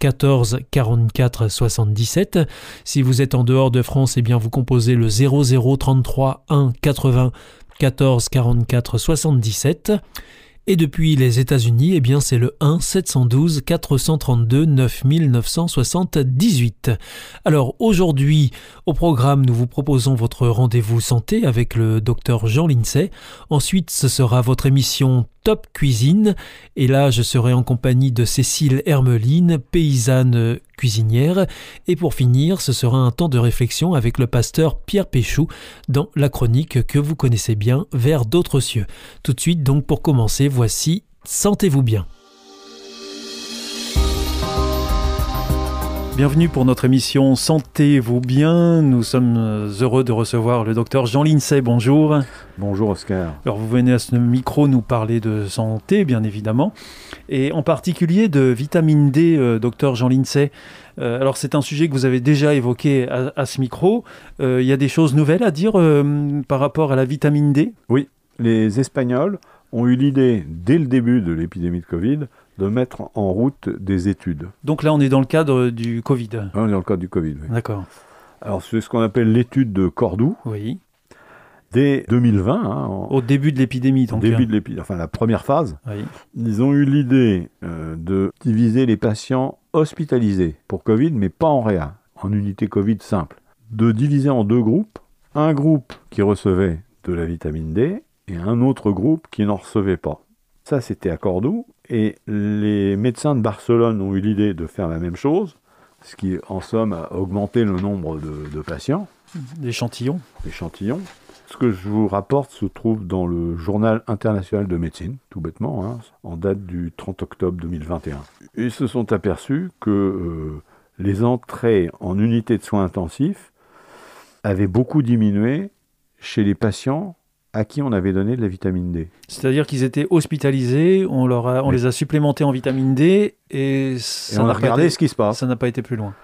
14 44 77. Si vous êtes en dehors de France, eh bien vous composez le 00 33 1 80 14 44 77. Et depuis les États-Unis, eh bien c'est le 1 712 432 9978. Alors aujourd'hui, au programme, nous vous proposons votre rendez-vous santé avec le docteur Jean Lincey. Ensuite, ce sera votre émission Top Cuisine. Et là, je serai en compagnie de Cécile Hermeline, paysanne cuisinière. Et pour finir, ce sera un temps de réflexion avec le pasteur Pierre Péchou dans la chronique que vous connaissez bien, Vers d'autres cieux. Tout de suite, donc pour commencer, voici Sentez-vous bien. Bienvenue pour notre émission Sentez-vous bien. Nous sommes heureux de recevoir le docteur Jean Lincey. Bonjour. Bonjour Oscar. Alors vous venez à ce micro nous parler de santé, bien évidemment, et en particulier de vitamine D, euh, docteur Jean Lincey. Euh, alors c'est un sujet que vous avez déjà évoqué à, ce micro. Euh, il y a des choses nouvelles à dire par rapport à la vitamine D? Oui, les Espagnols ont eu l'idée, dès le début de l'épidémie de Covid, de mettre en route des études. Donc là, on est dans le cadre du Covid. on est dans le cadre du Covid, oui. D'accord. Alors, c'est ce qu'on appelle l'étude de Cordoue. Oui. Dès 2020. Hein, Au début de l'épidémie, donc. Début de l'épidémie, enfin la première phase. Oui. Ils ont eu l'idée euh, de diviser les patients hospitalisés pour Covid, mais pas en réa, en unité Covid simple. De diviser en deux groupes. Un groupe qui recevait de la vitamine D et un autre groupe qui n'en recevait pas. Ça, c'était à Cordoue. Et les médecins de Barcelone ont eu l'idée de faire la même chose, ce qui, en somme, a augmenté le nombre de, patients. D'échantillons. D'échantillons. Ce que je vous rapporte se trouve dans le Journal international de médecine, tout bêtement, hein, en date du 30 octobre 2021. Ils se sont aperçus que euh, les entrées en unité de soins intensifs avaient beaucoup diminué chez les patients à qui on avait donné de la vitamine D. C'est-à-dire qu'ils étaient hospitalisés, on, leur on les a supplémentés en vitamine D et, on a regardé ce qui se passe. Ça n'a pas été plus loin.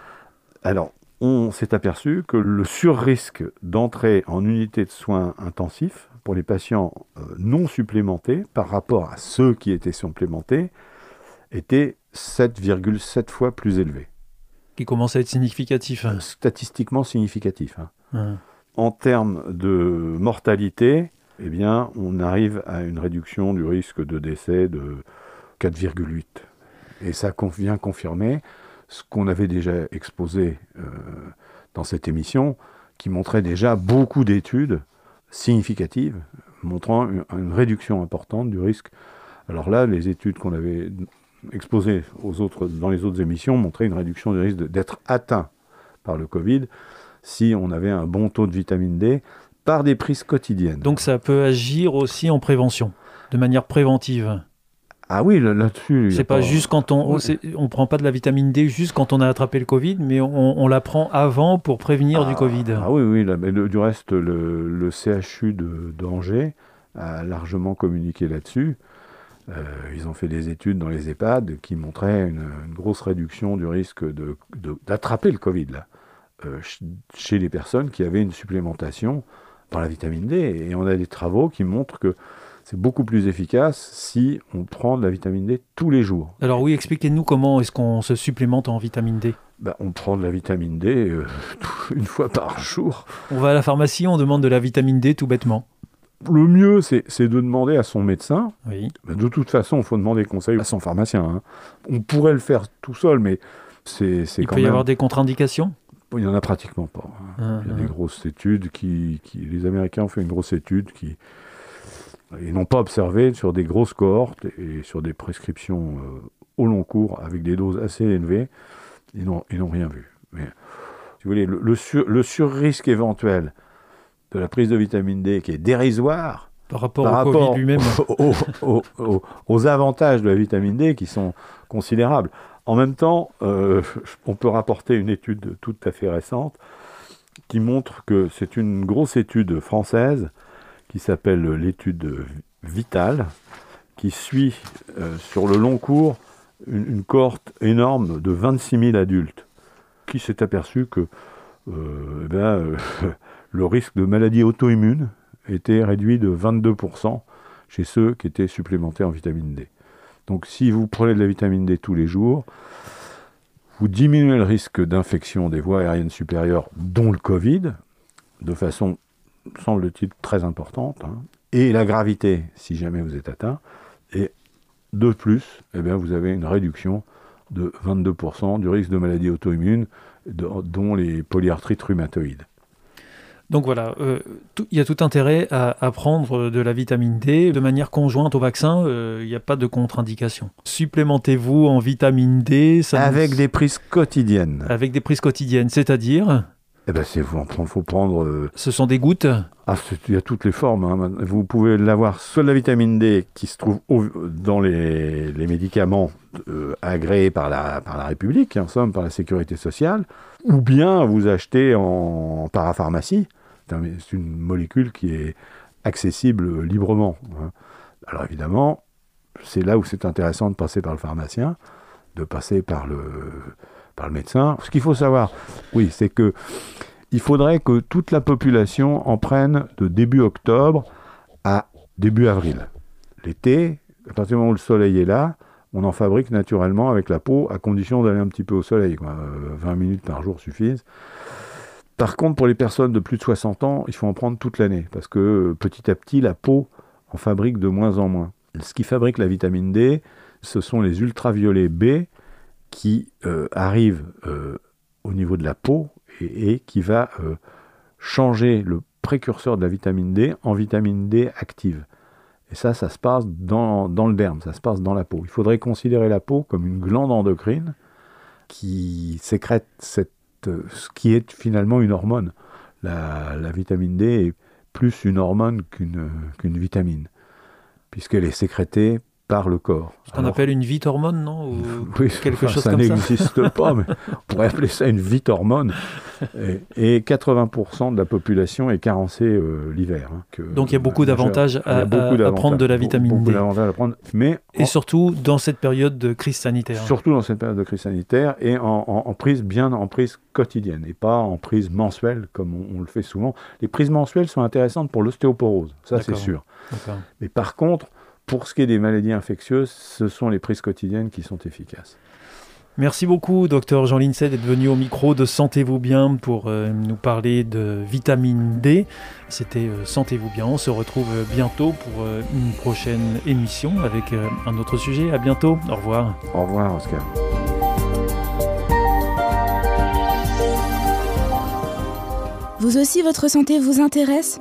Alors, on s'est aperçu que le surrisque d'entrée en unité de soins intensifs pour les patients euh, non supplémentés par rapport à ceux qui étaient supplémentés était 7,7 fois plus élevé. Qui commence à être significatif. Hein. Statistiquement significatif. Hein. Hum. En termes de mortalité, eh bien, on arrive à une réduction du risque de décès de 4,8. Et ça vient confirmer ce qu'on avait déjà exposé euh, dans cette émission, qui montrait déjà beaucoup d'études significatives montrant une, réduction importante du risque. Alors là, les études qu'on avait exposées dans les autres émissions montraient une réduction du risque d'être atteint par le Covid si on avait un bon taux de vitamine D par des prises quotidiennes. Donc ça peut agir aussi en prévention, de manière préventive. Ah oui, là-dessus. C'est pas, juste quand on, on prend pas de la vitamine D juste quand on a attrapé le Covid, mais on, la prend avant pour prévenir du ah, Covid. Ah oui, oui. mais du reste, le, CHU d'Angers a largement communiqué là-dessus. Euh, ils ont fait des études dans les EHPAD qui montraient une, grosse réduction du risque d'attraper le Covid là, euh, chez les personnes qui avaient une supplémentation par la vitamine D. Et on a des travaux qui montrent que c'est beaucoup plus efficace si on prend de la vitamine D tous les jours. Alors oui, expliquez-nous comment est-ce qu'on se supplémente en vitamine D ben, On prend de la vitamine D euh, une fois par jour. On va à la pharmacie, on demande de la vitamine D tout bêtement. Le mieux, c'est de demander à son médecin. Oui. Ben, de toute façon, il faut demander conseil à son pharmacien. Hein. On pourrait le faire tout seul, mais c'est Il peut y avoir des contre-indications? Il n'y en a pratiquement pas. Hein. il y a des grosses études qui, Les Américains ont fait une grosse étude qui. Ils n'ont pas observé sur des grosses cohortes et sur des prescriptions euh, au long cours avec des doses assez élevées. Ils n'ont rien vu. Mais, si vous voulez, le, le, sur, le surrisque éventuel de la prise de vitamine D qui est dérisoire par rapport, au Covid lui-même. Aux, avantages de la vitamine D qui sont considérables. En même temps, euh, on peut rapporter une étude tout à fait récente qui montre que c'est une grosse étude française qui s'appelle l'étude Vitale, qui suit euh, sur le long cours une, cohorte énorme de 26 000 adultes, qui s'est aperçu que euh, eh le risque de maladie auto-immune était réduit de 22% chez ceux qui étaient supplémentés en vitamine D. Donc si vous prenez de la vitamine D tous les jours, vous diminuez le risque d'infection des voies aériennes supérieures, dont le Covid, de façon, semble-t-il, très importante, hein, et la gravité, si jamais vous êtes atteint, et de plus, eh bien, vous avez une réduction de 22% du risque de maladie auto-immune, dont les polyarthrites rhumatoïdes. Donc voilà, euh, il y a tout intérêt à, prendre de la vitamine D de manière conjointe au vaccin. Euh, il n'y a pas de contre-indication. Supplémentez-vous en vitamine D. avec des prises quotidiennes. Avec des prises quotidiennes, c'est-à-dire eh ben, c'est faut, faut prendre. Euh, Ce sont des gouttes. Ah, il y a toutes les formes. Hein. Vous pouvez l'avoir soit de la vitamine D qui se trouve dans les, médicaments agréés par la, par la République, en somme, par la Sécurité sociale, ou bien vous achetez en parapharmacie. C'est une molécule qui est accessible librement. Hein. Alors évidemment, c'est là où c'est intéressant de passer par le pharmacien, de passer par le, par le médecin. Ce qu'il faut savoir, oui, c'est que il faudrait que toute la population en prenne de début octobre à début avril. L'été, à partir du moment où le soleil est là, on en fabrique naturellement avec la peau, à condition d'aller un petit peu au soleil. 20 euh, minutes par jour suffisent. Par contre, pour les personnes de plus de 60 ans, il faut en prendre toute l'année, parce que euh, petit à petit, la peau en fabrique de moins en moins. Ce qui fabrique la vitamine D, ce sont les ultraviolets B qui euh, arrivent au niveau de la peau et, qui va changer le précurseur de la vitamine D en vitamine D active. Et ça, ça se passe dans, le derme, ça se passe dans la peau. Il faudrait considérer la peau comme une glande endocrine qui sécrète cette, ce qui est finalement une hormone. La, vitamine D est plus une hormone qu'une vitamine, puisqu'elle est sécrétée par le corps. Ce qu'on appelle une vite-hormone, non Oui, quelque chose ça n'existe pas, mais on pourrait appeler ça une vite-hormone. Et, 80% de la population est carencée euh, l'hiver. Hein, Donc il y a beaucoup d'avantages à, prendre de la vitamine beaucoup D. à prendre, mais et surtout dans cette période de crise sanitaire. Surtout dans cette période de crise sanitaire et en, prise bien en prise quotidienne et pas en prise mensuelle comme on, on le fait souvent. Les prises mensuelles sont intéressantes pour l'ostéoporose, ça c'est sûr. Mais par contre, pour ce qui est des maladies infectieuses, ce sont les prises quotidiennes qui sont efficaces. Merci beaucoup, docteur Jean Lincey, d'être venu au micro de Sentez-vous bien pour euh, nous parler de vitamine D. C'était euh, Sentez-vous bien. On se retrouve euh, bientôt pour une prochaine émission avec un autre sujet. À bientôt. Au revoir. Au revoir, Oscar. Vous aussi, votre santé vous intéresse?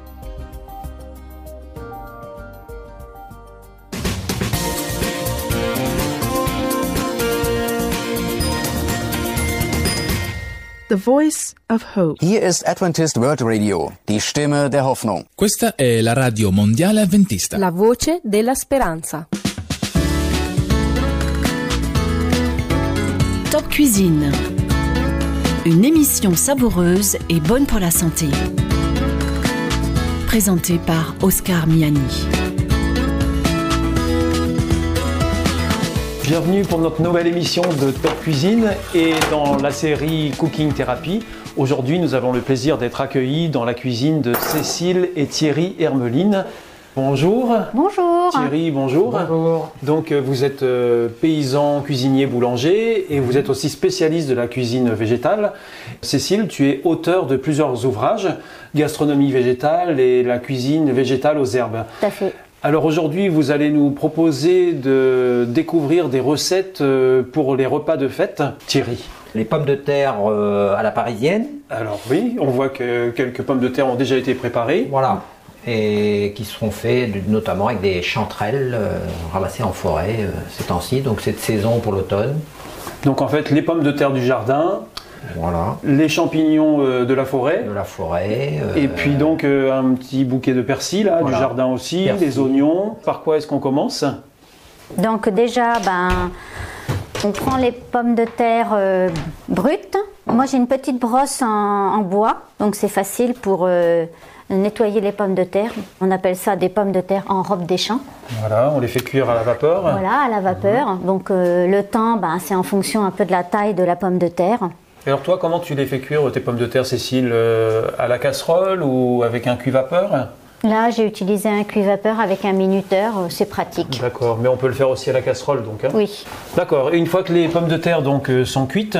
The Voice of Hope. Hier ist Adventist World Radio, die Stimme der Hoffnung. Questa è la radio mondiale adventista. La voce della speranza. Top Cuisine. Une émission savoureuse et bonne pour la santé. Présentée par Oscar Miani. Bienvenue pour notre nouvelle émission de Top Cuisine et dans la série Cooking Therapy. Aujourd'hui, nous avons le plaisir d'être accueillis dans la cuisine de Cécile et Thierry Hermeline. Bonjour. Bonjour. Thierry, bonjour. Bonjour. Donc, euh, vous êtes euh, paysan, cuisinier, boulanger et vous êtes aussi spécialiste de la cuisine végétale. Cécile, tu es auteur de plusieurs ouvrages, Gastronomie végétale et la cuisine végétale aux herbes. Tout à fait. Alors aujourd'hui, vous allez nous proposer de découvrir des recettes euh, pour les repas de fête. Thierry. Les pommes de terre euh, à la parisienne. Alors oui, on voit que quelques pommes de terre ont déjà été préparées. Voilà. Et qui seront faites notamment avec des chanterelles euh, ramassées en forêt ces temps-ci. Donc cette saison pour l'automne. Donc en fait, les pommes de terre du jardin, voilà. Les champignons euh, de la forêt. De la forêt. Euh, et puis donc euh, un petit bouquet de persil là, du jardin aussi, des oignons. Par quoi est-ce qu'on commence? Donc déjà, ben, on prend les pommes de terre brutes. Moi j'ai une petite brosse en, bois, donc c'est facile pour nettoyer les pommes de terre. On appelle ça des pommes de terre en robe des champs. Voilà, on les fait cuire à la vapeur. Voilà, à la vapeur. Donc le temps, ben, c'est en fonction un peu de la taille de la pomme de terre. Alors toi, comment tu les fais cuire tes pommes de terre, Cécile, euh, à la casserole ou avec un cuit-vapeur? Là, j'ai utilisé un cuit-vapeur avec un minuteur, euh, c'est pratique. D'accord, mais on peut le faire aussi à la casserole, donc. Hein? Oui. D'accord. Et une fois que les pommes de terre donc euh, sont cuites,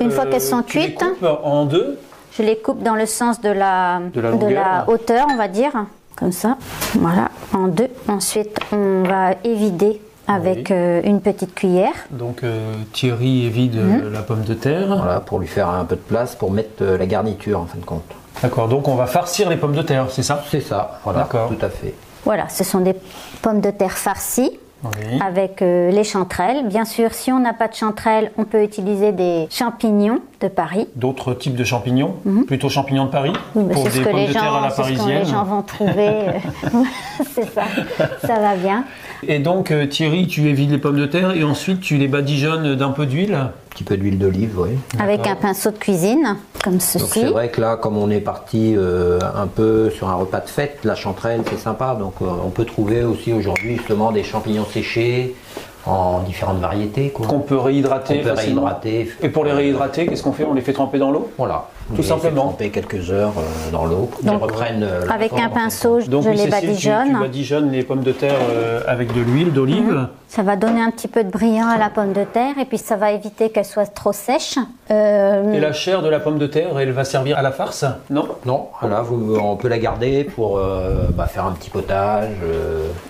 une fois qu'elles sont tu cuites, les coupes en deux? Je les coupe dans le sens de la, de la, hauteur, on va dire, comme ça. Voilà, en deux. Ensuite, on va évider avec euh, une petite cuillère. Donc euh, Thierry évite mhm. la pomme de terre. Voilà, pour lui faire un peu de place pour mettre euh, la garniture en fin de compte. D'accord, donc on va farcir les pommes de terre, c'est ça? C'est ça, voilà, D'accord. tout à fait. Voilà, ce sont des pommes de terre farcies. Avec les chanterelles. Bien sûr, si on n'a pas de chanterelles, on peut utiliser des champignons de Paris. D'autres types de champignons mhm. Plutôt champignons de Paris oui, Pour des ce que pommes les de gens, terre à la parisienne ce que les gens vont trouver. c'est ça, ça va bien. Et donc, euh, Thierry, tu évites les pommes de terre et ensuite tu les badigeonnes d'un peu d'huile Un petit peu d'huile d'olive, oui. Avec un pinceau de cuisine, comme ceci. C'est vrai que là, comme on est parti euh, un peu sur un repas de fête, la chanterelle, c'est sympa. Donc, euh, on peut trouver aussi aujourd'hui justement des champignons séchés, en différentes variétés. Qu'on peut réhydrater. On peut réhydrater. Et pour les réhydrater, qu'est-ce qu'on fait? On les fait tremper dans l'eau? Voilà. Tout simplement. tremper quelques heures euh, dans l'eau qu'elles reprennent. Euh, avec un pinceau, je les badigeonne. Tu, tu badigeonnes les pommes de terre euh, avec de l'huile d'olive. Mhm. Ça va donner un petit peu de brillant à la pomme de terre et puis ça va éviter qu'elle soit trop sèche. Et la chair de la pomme de terre, elle va servir à la farce? Non? Non, voilà, vous, on peut la garder pour bah, faire un petit potage.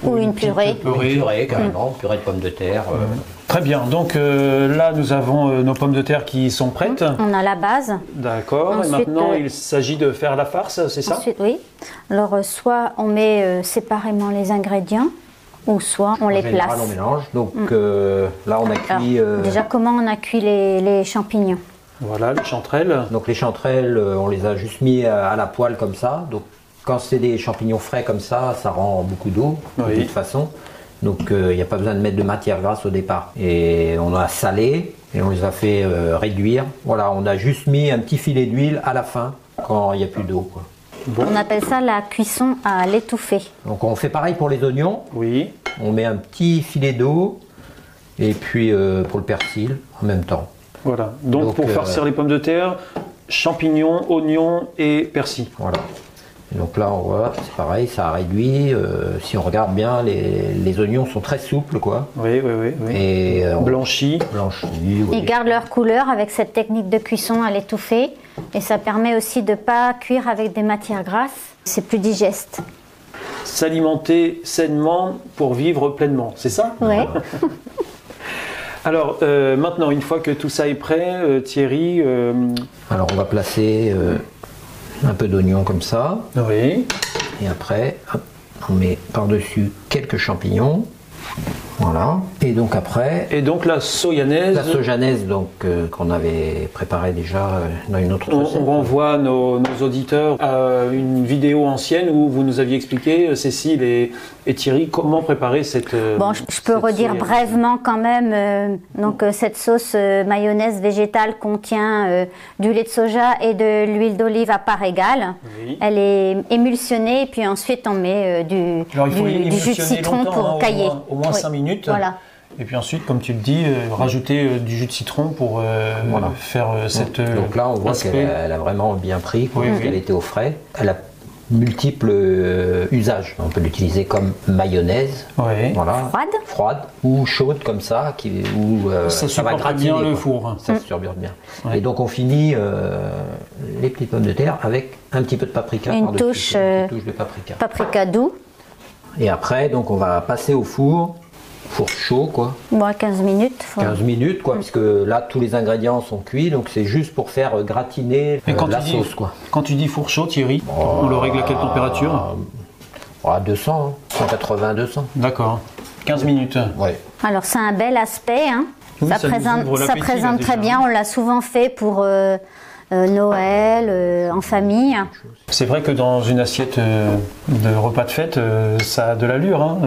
ou une purée. Une purée, carrément, mm. purée de pommes de terre. Mm. Très bien, donc là nous avons nos pommes de terre qui sont prêtes. On a la base. D'accord, et maintenant il s'agit de faire la farce, c'est ça? Ensuite, oui. Alors soit on met séparément les ingrédients, ou soit on les place. on mélange. Donc mm. euh, là, on a cuit. Euh, déjà, comment on a cuit les, champignons? Voilà, les chanterelles. Donc les chanterelles, euh, on les a juste mis à, la poêle comme ça. Donc quand c'est des champignons frais comme ça, ça rend beaucoup d'eau de toute façon. Donc il n'y a pas besoin de mettre de matière grasse au départ. Et on a salé et on les a fait réduire. Voilà, on a juste mis un petit filet d'huile à la fin quand il n'y a plus d'eau. On appelle ça la cuisson à l'étouffée. Donc on fait pareil pour les oignons. Oui. On met un petit filet d'eau et puis euh, pour le persil en même temps. Voilà. Donc, pour farcir euh, les pommes de terre, champignons, oignons et persil. Voilà donc là, on voit, c'est pareil, ça a réduit. Euh, si on regarde bien, les, oignons sont très souples, quoi. Oui, oui, oui. Et euh, blanchis. Blanchis. Ils gardent leur couleur avec cette technique de cuisson à l'étouffer. Et ça permet aussi de ne pas cuire avec des matières grasses. C'est plus digeste. S'alimenter sainement pour vivre pleinement, c'est ça? Oui. Alors euh, maintenant, une fois que tout ça est prêt, Thierry. Alors on va placer un peu d'oignon comme ça. Oui. Et après, on met par-dessus quelques champignons. Voilà. Et donc après. Et donc la soyanaise. La sojanaise donc euh, qu'on avait préparée déjà euh, dans une autre recette. On, renvoie nos, auditeurs à une vidéo ancienne où vous nous aviez expliqué, euh, Cécile et, Thierry, comment préparer cette. Bon, je, peux redire brièvement quand même. donc cette sauce mayonnaise végétale contient du lait de soja et de l'huile d'olive à part égale. Elle est émulsionnée et puis ensuite on met du, du, jus de citron pour hein, cailler. Au moins, 5 minutes. Voilà. Et puis ensuite, comme tu le dis, euh, rajouter euh, du jus de citron pour euh, faire cette. Donc là, on voit qu'elle a, vraiment bien pris, qu'elle était au frais. Elle a multiples usages. On peut l'utiliser comme mayonnaise, voilà, froide, froide ou chaude comme ça, qui, où ça, va gratiner bien le four. Ça se surbure bien. Et donc on finit les petites pommes de terre avec un petit peu de paprika. Une touche, une touche de paprika. Paprika doux. Et après, donc on va passer au four, four chaud quoi. Bon, 15 minutes. 15 minutes quoi, puisque là tous les ingrédients sont cuits, donc c'est juste pour faire gratiner la sauce quoi. Quand tu dis four chaud, Thierry, on le règle à quelle température À 200, 180, 200. D'accord. 15 minutes. Ouais. Alors c'est un bel aspect. Hein. ça, présente, ça présente très bien. On l'a souvent fait pour euh, euh, Noël, euh, en famille. C'est vrai que dans une assiette de repas de fête, ça a de l'allure. Hein,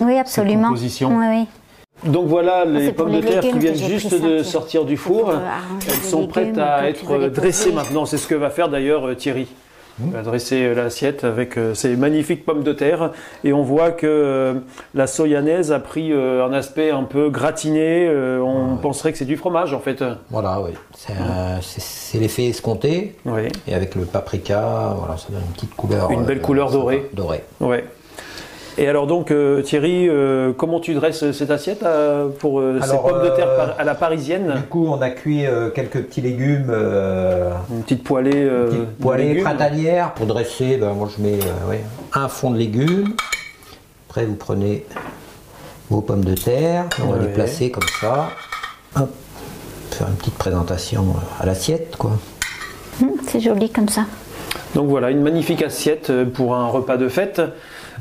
oui, absolument. Oui. Donc voilà les pommes de terre qui viennent juste de sortir du four. Elles sont prêtes à être dressées maintenant. C'est ce que va faire d'ailleurs Thierry. On va dresser l'assiette avec euh, ces magnifiques pommes de terre et on voit que euh, la soyanaise a pris euh, un aspect un peu gratiné. on ah penserait que c'est du fromage en fait. Voilà, oui. C'est l'effet escompté. Oui. Et avec le paprika, voilà, ça donne une petite couleur. Une belle couleur dorée. Dorée. Ouais. Et alors donc euh, Thierry, euh, comment tu dresses cette assiette euh, pour ces pommes de terre à la parisienne Du coup, on a cuit quelques petits légumes. une petite poêlée. Une poêlée printanière pour dresser. Ben, moi, je mets un fond de légumes. Après, vous prenez vos pommes de terre. On va les placer comme ça. Hop. Faire une petite présentation à l'assiette, quoi. Hum, c'est joli comme ça. Donc voilà, une magnifique assiette pour un repas de fête.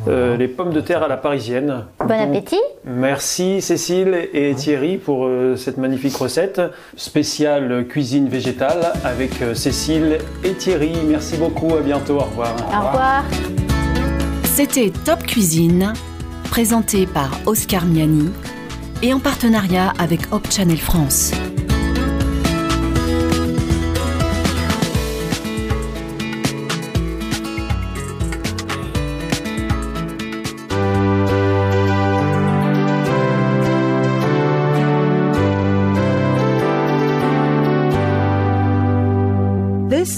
Euh, les pommes de terre à la parisienne. Bon appétit. Merci Cécile et Thierry pour euh, cette magnifique recette spéciale cuisine végétale avec euh, Cécile et Thierry. Merci beaucoup, à bientôt, au revoir. Au revoir. C'était Top Cuisine, présenté par Oscar Miani et en partenariat avec Hop Channel France.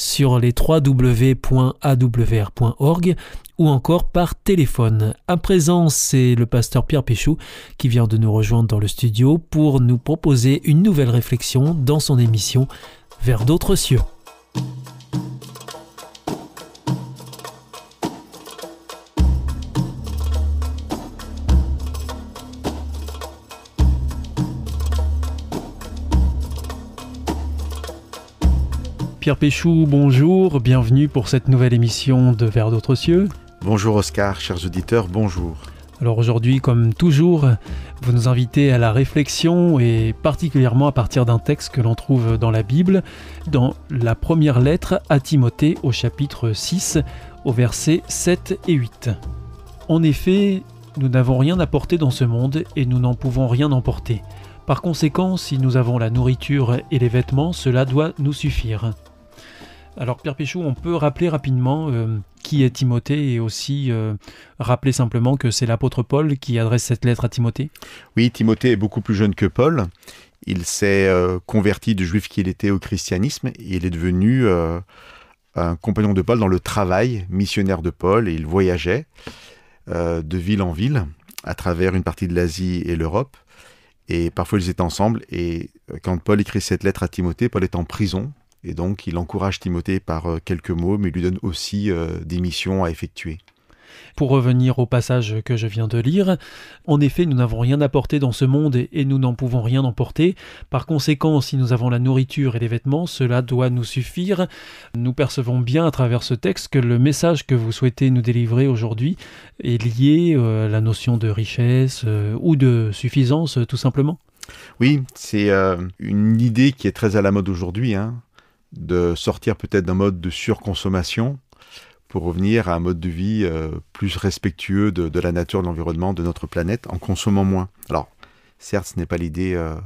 sur les www.awr.org ou encore par téléphone. À présent, c'est le pasteur Pierre Péchou qui vient de nous rejoindre dans le studio pour nous proposer une nouvelle réflexion dans son émission Vers d'autres cieux. Pierre Péchou, bonjour, bienvenue pour cette nouvelle émission de Vers d'autres cieux. Bonjour Oscar, chers auditeurs, bonjour. Alors aujourd'hui, comme toujours, vous nous invitez à la réflexion et particulièrement à partir d'un texte que l'on trouve dans la Bible, dans la première lettre à Timothée au chapitre 6, au verset 7 et 8. En effet, nous n'avons rien à porter dans ce monde et nous n'en pouvons rien emporter. Par conséquent, si nous avons la nourriture et les vêtements, cela doit nous suffire. Alors Pierre Péchou, on peut rappeler rapidement euh, qui est Timothée et aussi euh, rappeler simplement que c'est l'apôtre Paul qui adresse cette lettre à Timothée? Oui, Timothée est beaucoup plus jeune que Paul. Il s'est euh, converti de juif qu'il était au christianisme et il est devenu un compagnon de Paul dans le travail missionnaire de Paul et il voyageait de ville en ville à travers une partie de l'Asie et l'Europe. Et parfois ils étaient ensemble et quand Paul écrit cette lettre à Timothée, Paul est en prison Et donc, il encourage Timothée par euh, quelques mots, mais lui donne aussi euh, des missions à effectuer. Pour revenir au passage que je viens de lire, en effet, nous n'avons rien apporté dans ce monde et nous n'en pouvons rien emporter. Par conséquent, si nous avons la nourriture et les vêtements, cela doit nous suffire. Nous percevons bien à travers ce texte que le message que vous souhaitez nous délivrer aujourd'hui est lié euh, à la notion de richesse ou de suffisance, tout simplement. Oui, c'est une idée qui est très à la mode aujourd'hui. Hein de sortir peut-être d'un mode de surconsommation pour revenir à un mode de vie euh, plus respectueux de, la nature, de l'environnement, de notre planète, en consommant moins. Alors, certes, ce n'est pas l'idée euh,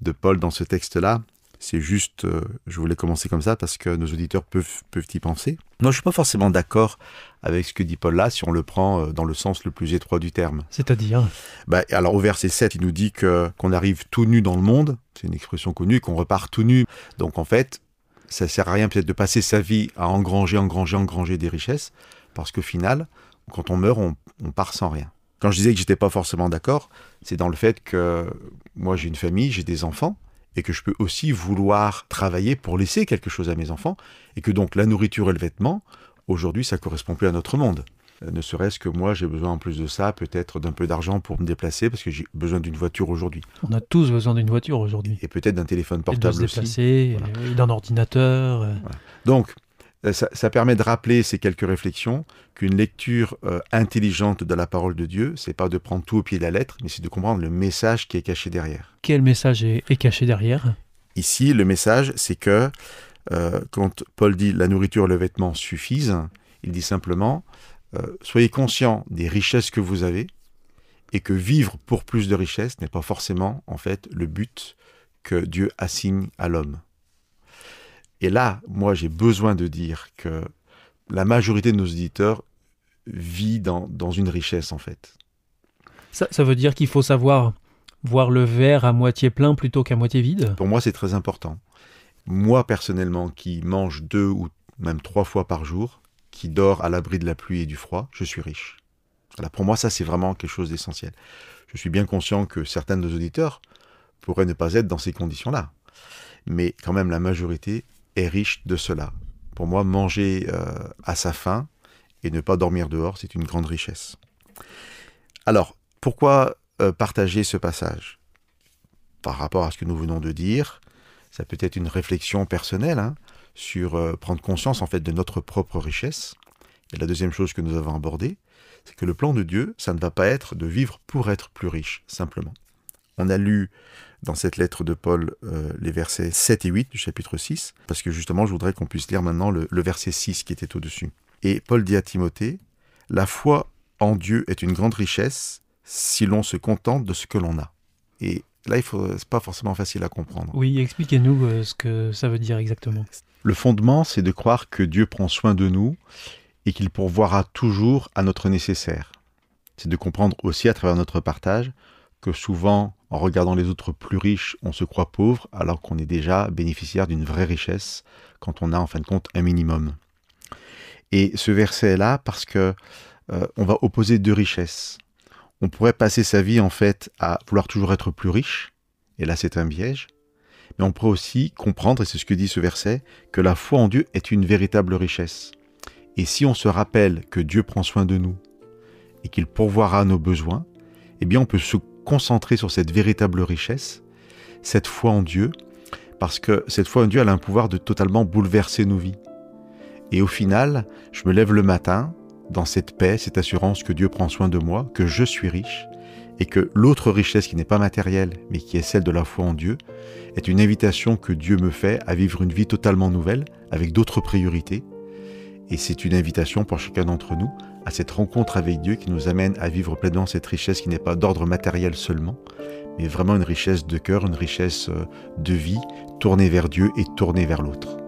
de Paul dans ce texte-là, c'est juste, euh, je voulais commencer comme ça parce que nos auditeurs peuvent, peuvent y penser. Moi, je suis pas forcément d'accord avec ce que dit Paul là, si on le prend dans le sens le plus étroit du terme. C'est-à-dire? Bah, Alors, au verset 7, il nous dit que qu'on arrive tout nu dans le monde, c'est une expression connue, qu'on repart tout nu. Donc, en fait, ça sert à rien peut-être de passer sa vie à engranger, engranger, engranger des richesses, parce qu'au final, quand on meurt, on, part sans rien. Quand je disais que j'étais pas forcément d'accord, c'est dans le fait que moi j'ai une famille, j'ai des enfants, et que je peux aussi vouloir travailler pour laisser quelque chose à mes enfants, et que donc la nourriture et le vêtement, aujourd'hui, ça correspond plus à notre monde. Euh, ne serait-ce que moi, j'ai besoin en plus de ça, peut-être d'un peu d'argent pour me déplacer, parce que j'ai besoin d'une voiture aujourd'hui. On a tous besoin d'une voiture aujourd'hui. Et peut-être d'un téléphone portable et de se déplacer, d'un ordinateur. Euh. Donc, euh, ça, permet de rappeler ces quelques réflexions qu'une lecture intelligente de la parole de Dieu, c'est pas de prendre tout au pied de la lettre, mais c'est de comprendre le message qui est caché derrière. Quel message est, caché derrière? Ici, le message, c'est que quand Paul dit la nourriture le vêtement suffisent, il dit simplement euh, soyez conscient des richesses que vous avez et que vivre pour plus de richesses n'est pas forcément en fait le but que Dieu assigne à l'homme. Et là, moi j'ai besoin de dire que la majorité de nos auditeurs vit dans, une richesse en fait. Ça, ça veut dire qu'il faut savoir voir le verre à moitié plein plutôt qu'à moitié vide? Pour moi c'est très important. Moi personnellement qui mange deux ou même trois fois par jour, qui dort à l'abri de la pluie et du froid, je suis riche. Voilà, pour moi, ça, c'est vraiment quelque chose d'essentiel. Je suis bien conscient que certains de nos auditeurs pourraient ne pas être dans ces conditions-là. Mais quand même, la majorité est riche de cela. Pour moi, manger euh, à sa faim et ne pas dormir dehors, c'est une grande richesse. Alors, pourquoi euh, partager ce passage? Par rapport à ce que nous venons de dire, ça peut être une réflexion personnelle. Hein sur euh, prendre conscience en fait de notre propre richesse. Et la deuxième chose que nous avons abordée, c'est que le plan de Dieu, ça ne va pas être de vivre pour être plus riche, simplement. On a lu dans cette lettre de Paul euh, les versets 7 et 8 du chapitre 6, parce que justement je voudrais qu'on puisse lire maintenant le, le verset 6 qui était au-dessus. Et Paul dit à Timothée, La foi en Dieu est une grande richesse si l'on se contente de ce que l'on a. Et là, faut, c'est pas forcément facile à comprendre. Oui, expliquez-nous euh, ce que ça veut dire exactement. Le fondement, c'est de croire que Dieu prend soin de nous et qu'il pourvoira toujours à notre nécessaire. C'est de comprendre aussi à travers notre partage que souvent, en regardant les autres plus riches, on se croit pauvre alors qu'on est déjà bénéficiaire d'une vraie richesse quand on a en fin de compte un minimum. Et ce verset est là parce que euh, on va opposer deux richesses. On pourrait passer sa vie en fait à vouloir toujours être plus riche, et là c'est un piège, mais on pourrait aussi comprendre, et c'est ce que dit ce verset, que la foi en Dieu est une véritable richesse. Et si on se rappelle que Dieu prend soin de nous et qu'il pourvoira nos besoins, eh bien on peut se concentrer sur cette véritable richesse, cette foi en Dieu, parce que cette foi en Dieu a un pouvoir de totalement bouleverser nos vies. Et au final, je me lève le matin dans cette paix, cette assurance que Dieu prend soin de moi, que je suis riche, et que l'autre richesse qui n'est pas matérielle, mais qui est celle de la foi en Dieu, est une invitation que Dieu me fait à vivre une vie totalement nouvelle, avec d'autres priorités. Et c'est une invitation pour chacun d'entre nous à cette rencontre avec Dieu qui nous amène à vivre pleinement cette richesse qui n'est pas d'ordre matériel seulement, mais vraiment une richesse de cœur, une richesse euh, de vie, tournée vers Dieu et tournée vers l'autre.